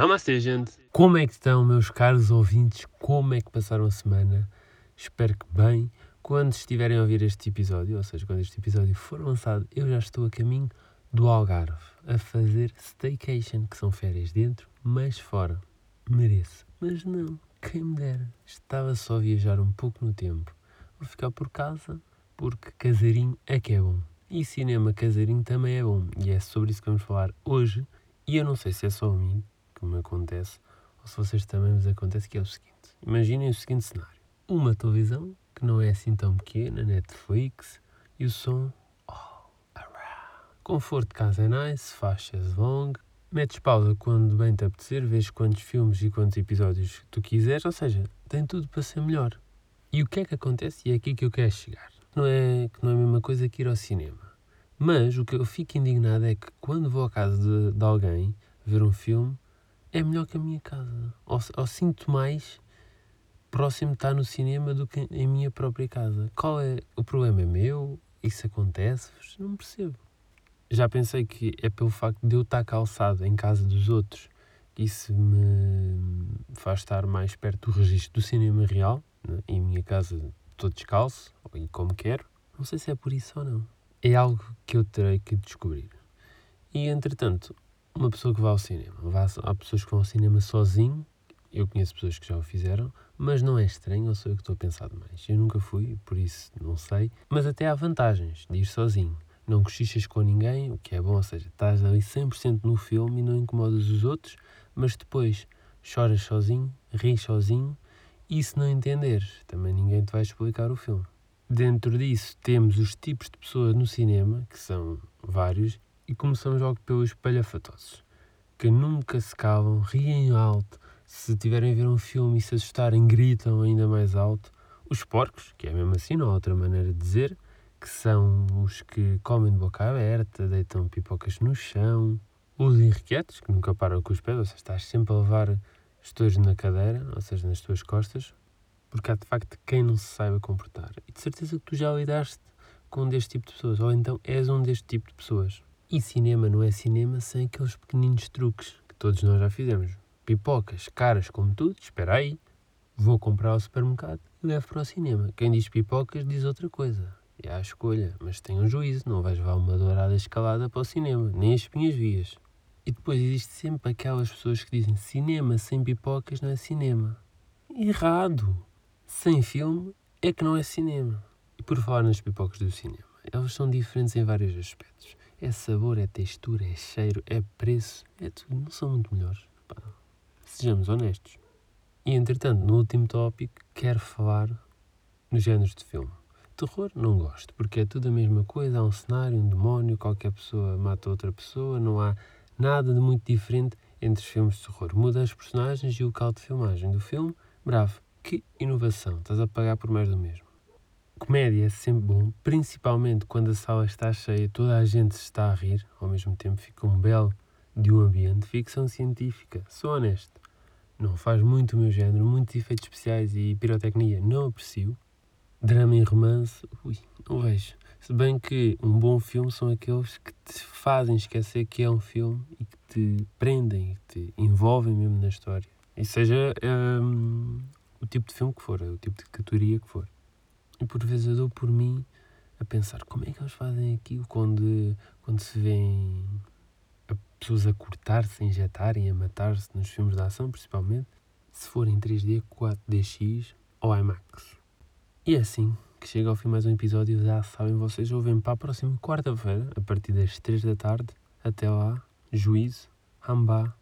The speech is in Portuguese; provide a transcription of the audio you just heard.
Namastê, gente! Como é que estão, meus caros ouvintes? Como é que passaram a semana? Espero que bem. Quando estiverem a ouvir este episódio, ou seja, quando este episódio for lançado, eu já estou a caminho do Algarve a fazer staycation, que são férias dentro, mas fora. Mereço. Mas não, quem me dera. Estava só a viajar um pouco no tempo. Vou ficar por casa, porque casarinho é que é bom. E cinema casarinho também é bom. E é sobre isso que vamos falar hoje. E eu não sei se é só a mim que me acontece, ou se vocês também vos acontece, que é o seguinte. Imaginem o seguinte cenário. Uma televisão, que não é assim tão pequena, Netflix, e o som all around. Conforto de casa é nice, faixas long, metes pausa quando bem te apetecer, vês quantos filmes e quantos episódios tu quiseres, ou seja, tem tudo para ser melhor. E o que é que acontece? E é aqui que eu quero chegar. Não é que não é a mesma coisa que ir ao cinema. Mas o que eu fico indignado é que quando vou à casa de, de alguém ver um filme, é melhor que a minha casa. Ou, ou sinto mais próximo de estar no cinema do que em minha própria casa. Qual é o problema? É meu? Isso acontece? Não percebo. Já pensei que é pelo facto de eu estar calçado em casa dos outros que isso me faz estar mais perto do registro do cinema real. Né? Em minha casa estou descalço e como quero. Não sei se é por isso ou não. É algo que eu terei que descobrir. E entretanto, uma pessoa que vai ao cinema. há pessoas que vão ao cinema sozinho, eu conheço pessoas que já o fizeram, mas não é estranho ou sou eu que estou a pensar demais. Eu nunca fui, por isso não sei. Mas até há vantagens de ir sozinho. Não cochichas com ninguém, o que é bom, ou seja, estás ali 100% no filme e não incomodas os outros, mas depois choras sozinho, ris sozinho e se não entenderes, também ninguém te vai explicar o filme. Dentro disso temos os tipos de pessoas no cinema, que são vários, e começamos logo pelos palhafatosos, que nunca se calam, riem alto, se tiverem a ver um filme e se assustarem, gritam ainda mais alto. Os porcos, que é mesmo assim, não há outra maneira de dizer, que são os que comem de boca aberta, deitam pipocas no chão. Os irrequietos, que nunca param com os pés, ou seja, estás sempre a levar estojos na cadeira, ou seja, nas tuas costas, porque há de facto quem não se saiba comportar. E de certeza que tu já lidaste com um deste tipo de pessoas, ou então és um deste tipo de pessoas. E cinema não é cinema sem aqueles pequeninos truques que todos nós já fizemos. Pipocas, caras como tudo, espera aí, vou comprar ao supermercado e levo para o cinema. Quem diz pipocas diz outra coisa. É a escolha, mas tenha um juízo, não vais levar uma dourada escalada para o cinema, nem as espinhas vias. E depois existe sempre aquelas pessoas que dizem cinema sem pipocas não é cinema. Errado! Sem filme é que não é cinema. E por falar nas pipocas do cinema, elas são diferentes em vários aspectos. É sabor, é textura, é cheiro, é preço, é tudo. Não são muito melhores. Pá, sejamos honestos. E entretanto, no último tópico, quero falar nos géneros de filme. Terror não gosto, porque é tudo a mesma coisa, há um cenário, um demónio, qualquer pessoa mata outra pessoa, não há nada de muito diferente entre os filmes de terror. Muda as personagens e o local de filmagem do filme, bravo. Que inovação, estás a pagar por mais do mesmo. Comédia é sempre bom, principalmente quando a sala está cheia, toda a gente se está a rir, ao mesmo tempo fica um belo de um ambiente. Ficção científica, sou honesto, não faz muito o meu género, muitos efeitos especiais e pirotecnia não aprecio. Drama e romance, ui, não vejo. Se bem que um bom filme são aqueles que te fazem esquecer que é um filme e que te prendem, te envolvem mesmo na história. E seja um, o tipo de filme que for, o tipo de categoria que for. E por vezes eu dou por mim a pensar como é que eles fazem aquilo quando, quando se vêem pessoas a cortar-se, a injetarem, a matar-se nos filmes de ação, principalmente, se forem 3D, 4DX ou IMAX. E é assim que chega ao fim mais um episódio. Já sabem, vocês ouvem para a próxima quarta-feira, a partir das 3 da tarde. Até lá, juízo, hambá.